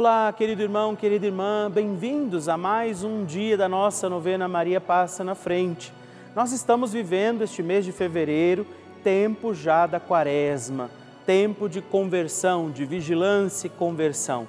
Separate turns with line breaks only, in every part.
Olá, querido irmão, querida irmã, bem-vindos a mais um dia da nossa novena Maria Passa na Frente. Nós estamos vivendo este mês de fevereiro, tempo já da quaresma, tempo de conversão, de vigilância e conversão.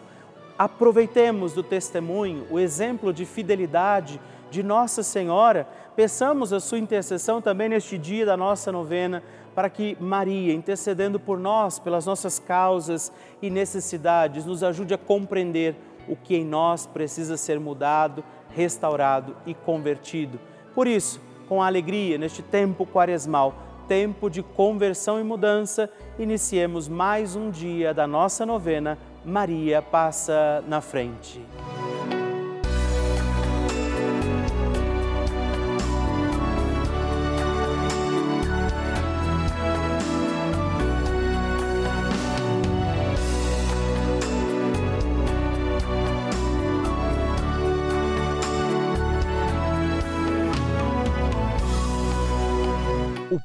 Aproveitemos do testemunho, o exemplo de fidelidade de Nossa Senhora, peçamos a sua intercessão também neste dia da nossa novena, para que Maria, intercedendo por nós, pelas nossas causas e necessidades, nos ajude a compreender o que em nós precisa ser mudado, restaurado e convertido. Por isso, com alegria, neste tempo quaresmal, tempo de conversão e mudança, iniciemos mais um dia da nossa novena. Maria passa na frente.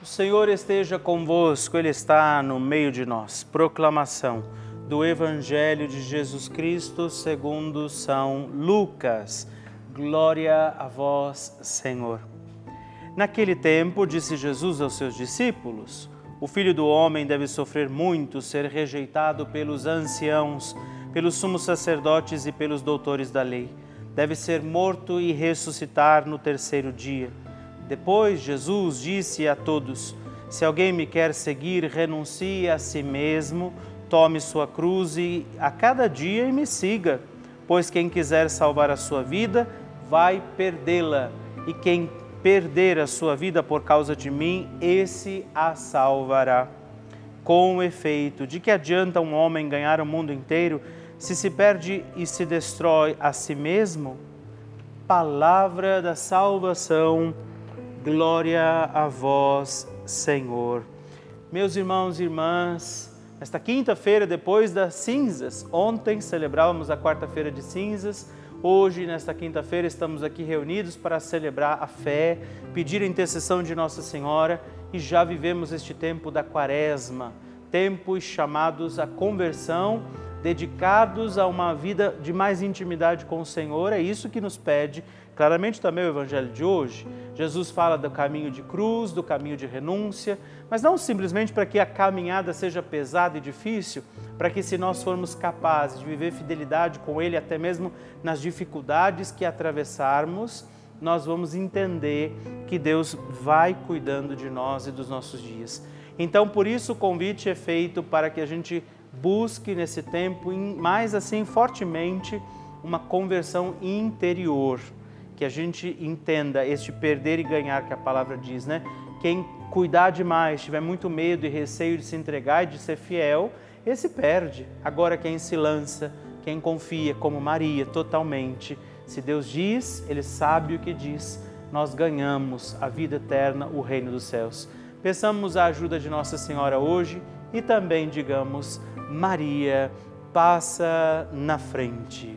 O Senhor esteja convosco, Ele está no meio de nós. Proclamação do Evangelho de Jesus Cristo segundo São Lucas. Glória a vós, Senhor. Naquele tempo, disse Jesus aos seus discípulos: O filho do homem deve sofrer muito, ser rejeitado pelos anciãos pelos sumos sacerdotes e pelos doutores da lei. Deve ser morto e ressuscitar no terceiro dia. Depois, Jesus disse a todos: Se alguém me quer seguir, renuncie a si mesmo, tome sua cruz e a cada dia e me siga. Pois quem quiser salvar a sua vida, vai perdê-la, e quem perder a sua vida por causa de mim, esse a salvará. Com efeito, de que adianta um homem ganhar o mundo inteiro se se perde e se destrói a si mesmo? Palavra da salvação, glória a vós, Senhor. Meus irmãos e irmãs, esta quinta-feira, depois das cinzas, ontem celebrávamos a quarta-feira de cinzas, Hoje, nesta quinta-feira, estamos aqui reunidos para celebrar a fé, pedir a intercessão de Nossa Senhora e já vivemos este tempo da Quaresma, tempos chamados à conversão, dedicados a uma vida de mais intimidade com o Senhor. É isso que nos pede claramente também o Evangelho de hoje. Jesus fala do caminho de cruz, do caminho de renúncia, mas não simplesmente para que a caminhada seja pesada e difícil, para que, se nós formos capazes de viver fidelidade com Ele, até mesmo nas dificuldades que atravessarmos, nós vamos entender que Deus vai cuidando de nós e dos nossos dias. Então, por isso, o convite é feito para que a gente busque nesse tempo, mais assim, fortemente, uma conversão interior. Que a gente entenda este perder e ganhar que a palavra diz, né? Quem cuidar demais, tiver muito medo e receio de se entregar e de ser fiel, esse perde. Agora, quem se lança, quem confia, como Maria, totalmente. Se Deus diz, Ele sabe o que diz, nós ganhamos a vida eterna, o reino dos céus. Peçamos a ajuda de Nossa Senhora hoje e também digamos: Maria, passa na frente.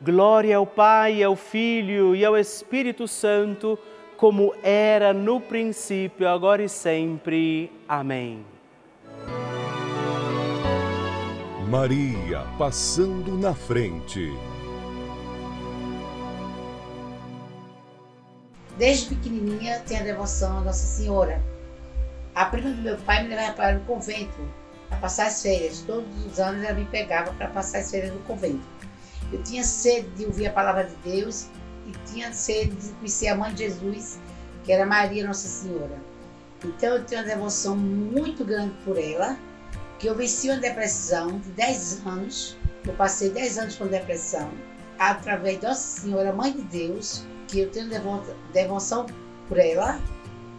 Glória ao Pai, ao Filho e ao Espírito Santo, como era no princípio, agora e sempre. Amém.
Maria passando na frente.
Desde pequenininha tenho a devoção a Nossa Senhora. A prima do meu pai me levava para o convento para passar as férias. Todos os anos ela me pegava para passar as férias no convento. Eu tinha sede de ouvir a palavra de Deus e tinha sede de conhecer a mãe de Jesus, que era Maria Nossa Senhora. Então eu tenho uma devoção muito grande por ela que eu venci uma depressão de 10 anos. Eu passei 10 anos com depressão, através de Nossa Senhora, Mãe de Deus, que eu tenho devoção por ela,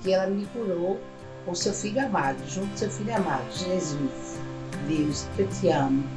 que ela me curou com seu Filho amado, junto ao seu Filho amado, Jesus. Deus, eu te amo.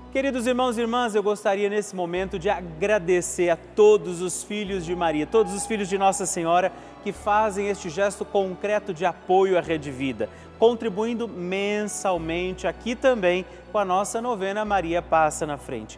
Queridos irmãos e irmãs, eu gostaria nesse momento de agradecer a todos os filhos de Maria, todos os filhos de Nossa Senhora que fazem este gesto concreto de apoio à Rede Vida, contribuindo mensalmente aqui também com a nossa novena Maria Passa na Frente.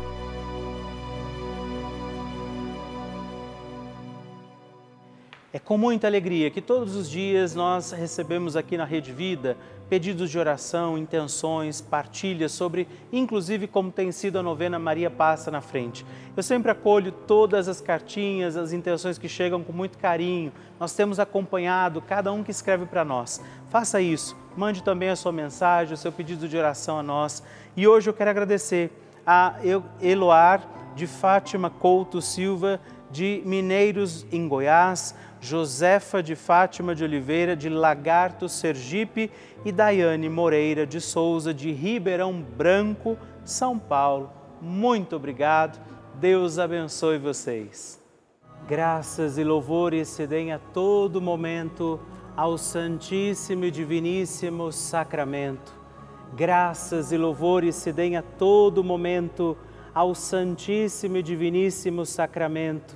É com muita alegria que todos os dias nós recebemos aqui na Rede Vida pedidos de oração, intenções, partilhas sobre, inclusive, como tem sido a novena Maria Passa na Frente. Eu sempre acolho todas as cartinhas, as intenções que chegam com muito carinho. Nós temos acompanhado cada um que escreve para nós. Faça isso. Mande também a sua mensagem, o seu pedido de oração a nós. E hoje eu quero agradecer a Eloar de Fátima Couto Silva, de Mineiros, em Goiás, Josefa de Fátima de Oliveira, de Lagarto, Sergipe, e Daiane Moreira de Souza, de Ribeirão Branco, São Paulo. Muito obrigado. Deus abençoe vocês. Graças e louvores se deem a todo momento ao Santíssimo e Diviníssimo Sacramento. Graças e louvores se deem a todo momento ao Santíssimo e Diviníssimo Sacramento.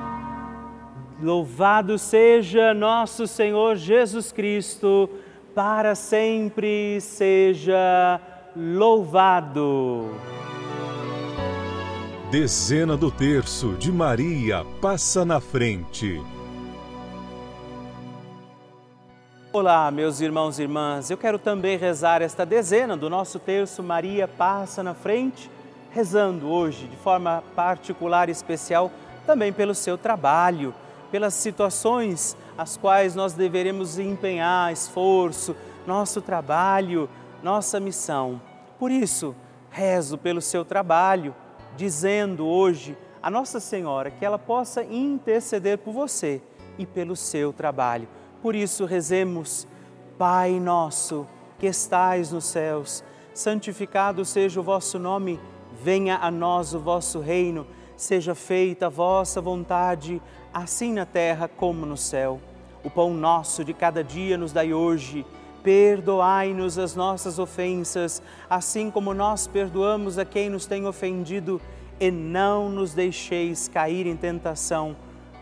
Louvado seja nosso Senhor Jesus Cristo, para sempre seja louvado.
Dezena do terço de Maria passa na frente.
Olá, meus irmãos e irmãs. Eu quero também rezar esta dezena do nosso terço Maria passa na frente, rezando hoje de forma particular e especial também pelo seu trabalho, pelas situações as quais nós deveremos empenhar esforço, nosso trabalho, nossa missão. Por isso, rezo pelo seu trabalho, dizendo hoje a Nossa Senhora que ela possa interceder por você e pelo seu trabalho por isso, rezemos, Pai nosso que estais nos céus, santificado seja o vosso nome, venha a nós o vosso reino, seja feita a vossa vontade, assim na terra como no céu. O pão nosso de cada dia nos dai hoje. Perdoai-nos as nossas ofensas, assim como nós perdoamos a quem nos tem ofendido, e não nos deixeis cair em tentação,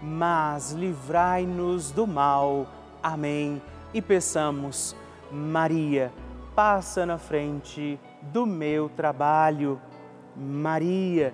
mas livrai-nos do mal. Amém. E peçamos, Maria, passa na frente do meu trabalho. Maria,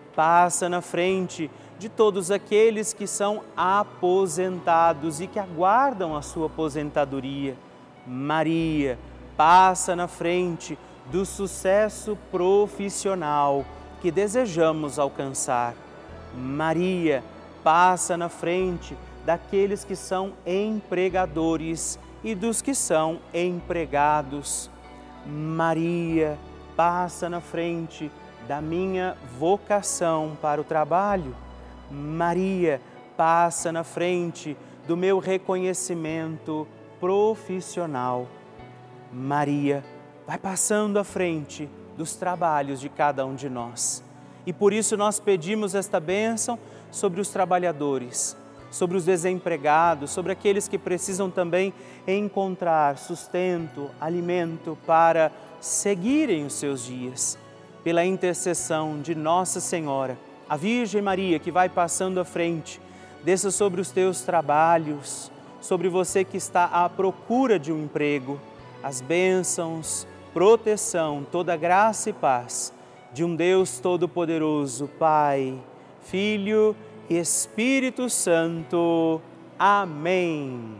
passa na frente de todos aqueles que são aposentados e que aguardam a sua aposentadoria. Maria passa na frente do sucesso profissional que desejamos alcançar. Maria passa na frente daqueles que são empregadores e dos que são empregados. Maria passa na frente da minha vocação para o trabalho. Maria passa na frente do meu reconhecimento profissional. Maria vai passando à frente dos trabalhos de cada um de nós. E por isso nós pedimos esta bênção sobre os trabalhadores sobre os desempregados, sobre aqueles que precisam também encontrar sustento, alimento para seguirem os seus dias. Pela intercessão de Nossa Senhora, a Virgem Maria que vai passando à frente, desça sobre os teus trabalhos, sobre você que está à procura de um emprego, as bênçãos, proteção, toda graça e paz de um Deus Todo-Poderoso, Pai, Filho e Espírito Santo. Amém.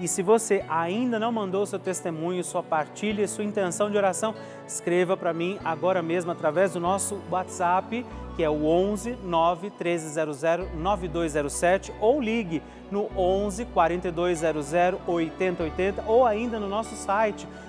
E se você ainda não mandou seu testemunho, sua partilha, sua intenção de oração, escreva para mim agora mesmo através do nosso WhatsApp, que é o 11 9 1300 9207 ou ligue no 11 4200 8080 ou ainda no nosso site